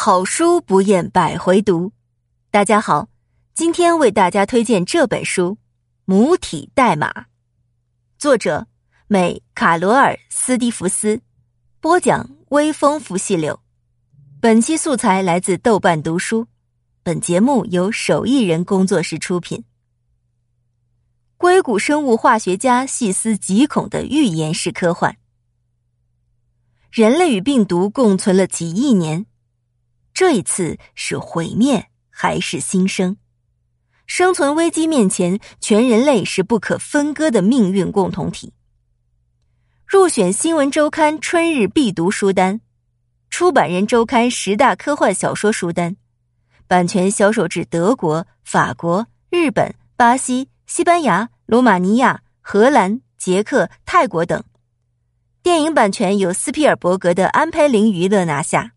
好书不厌百回读。大家好，今天为大家推荐这本书《母体代码》，作者美卡罗尔·斯蒂弗斯，播讲微风拂细柳。本期素材来自豆瓣读书，本节目由手艺人工作室出品。硅谷生物化学家细思极恐的预言式科幻。人类与病毒共存了几亿年，这一次是毁灭还是新生？生存危机面前，全人类是不可分割的命运共同体。入选《新闻周刊》春日必读书单，《出版人周刊》十大科幻小说书单，版权销售至德国、法国、日本、巴西、西班牙、罗马尼亚、荷兰、捷克、泰国等。电影版权由斯皮尔伯格的安培林娱乐拿下。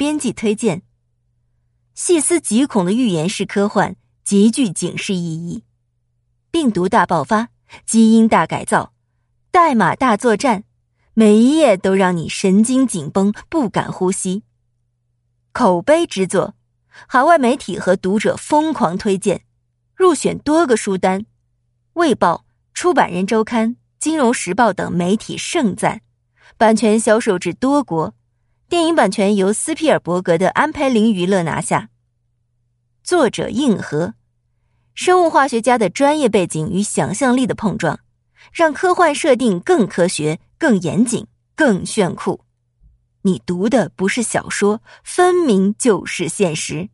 编辑推荐：细思极恐的预言式科幻，极具警示意义。病毒大爆发，基因大改造，代码大作战，每一页都让你神经紧绷，不敢呼吸。口碑之作，海外媒体和读者疯狂推荐，入选多个书单，《卫报》《出版人周刊》。《金融时报》等媒体盛赞，版权销售至多国。电影版权由斯皮尔伯格的安培林娱乐拿下。作者硬核，生物化学家的专业背景与想象力的碰撞，让科幻设定更科学、更严谨、更炫酷。你读的不是小说，分明就是现实。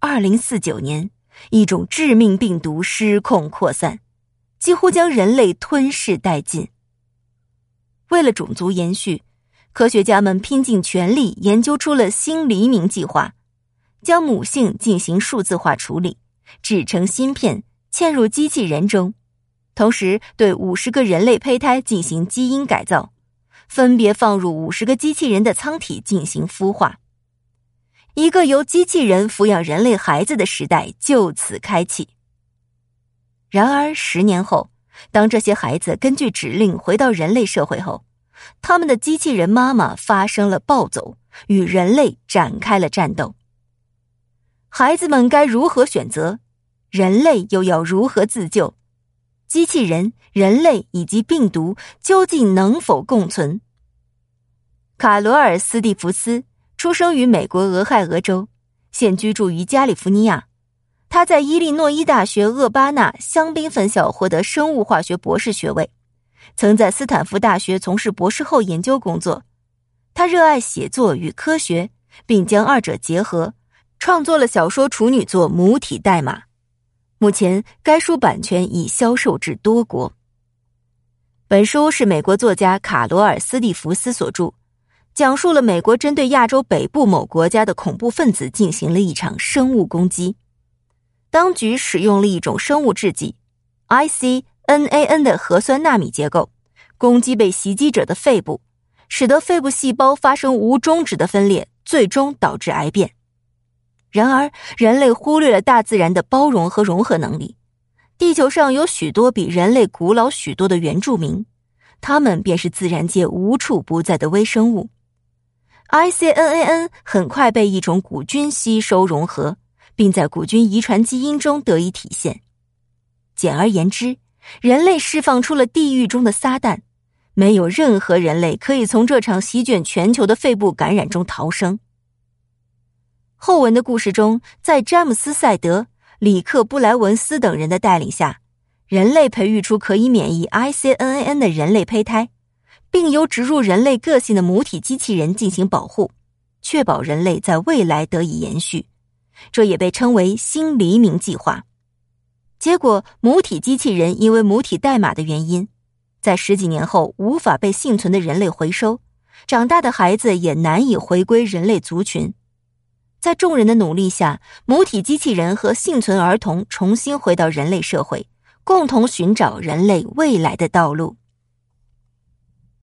二零四九年，一种致命病毒失控扩散。几乎将人类吞噬殆尽。为了种族延续，科学家们拼尽全力研究出了新黎明计划，将母性进行数字化处理，制成芯片嵌入机器人中，同时对五十个人类胚胎进行基因改造，分别放入五十个机器人的舱体进行孵化。一个由机器人抚养人类孩子的时代就此开启。然而，十年后，当这些孩子根据指令回到人类社会后，他们的机器人妈妈发生了暴走，与人类展开了战斗。孩子们该如何选择？人类又要如何自救？机器人、人类以及病毒究竟能否共存？卡罗尔·斯蒂弗斯出生于美国俄亥俄州，现居住于加利福尼亚。他在伊利诺伊大学厄巴纳香槟分校获得生物化学博士学位，曾在斯坦福大学从事博士后研究工作。他热爱写作与科学，并将二者结合，创作了小说处女作《母体代码》。目前，该书版权已销售至多国。本书是美国作家卡罗尔·斯蒂弗斯所著，讲述了美国针对亚洲北部某国家的恐怖分子进行了一场生物攻击。当局使用了一种生物制剂，IC NAN 的核酸纳米结构，攻击被袭击者的肺部，使得肺部细胞发生无终止的分裂，最终导致癌变。然而，人类忽略了大自然的包容和融合能力。地球上有许多比人类古老许多的原住民，他们便是自然界无处不在的微生物。ICNAN 很快被一种古菌吸收融合。并在古菌遗传基因中得以体现。简而言之，人类释放出了地狱中的撒旦，没有任何人类可以从这场席卷全球的肺部感染中逃生。后文的故事中，在詹姆斯·赛德、里克·布莱文斯等人的带领下，人类培育出可以免疫 ICNAN 的人类胚胎，并由植入人类个性的母体机器人进行保护，确保人类在未来得以延续。这也被称为“新黎明计划”。结果，母体机器人因为母体代码的原因，在十几年后无法被幸存的人类回收，长大的孩子也难以回归人类族群。在众人的努力下，母体机器人和幸存儿童重新回到人类社会，共同寻找人类未来的道路。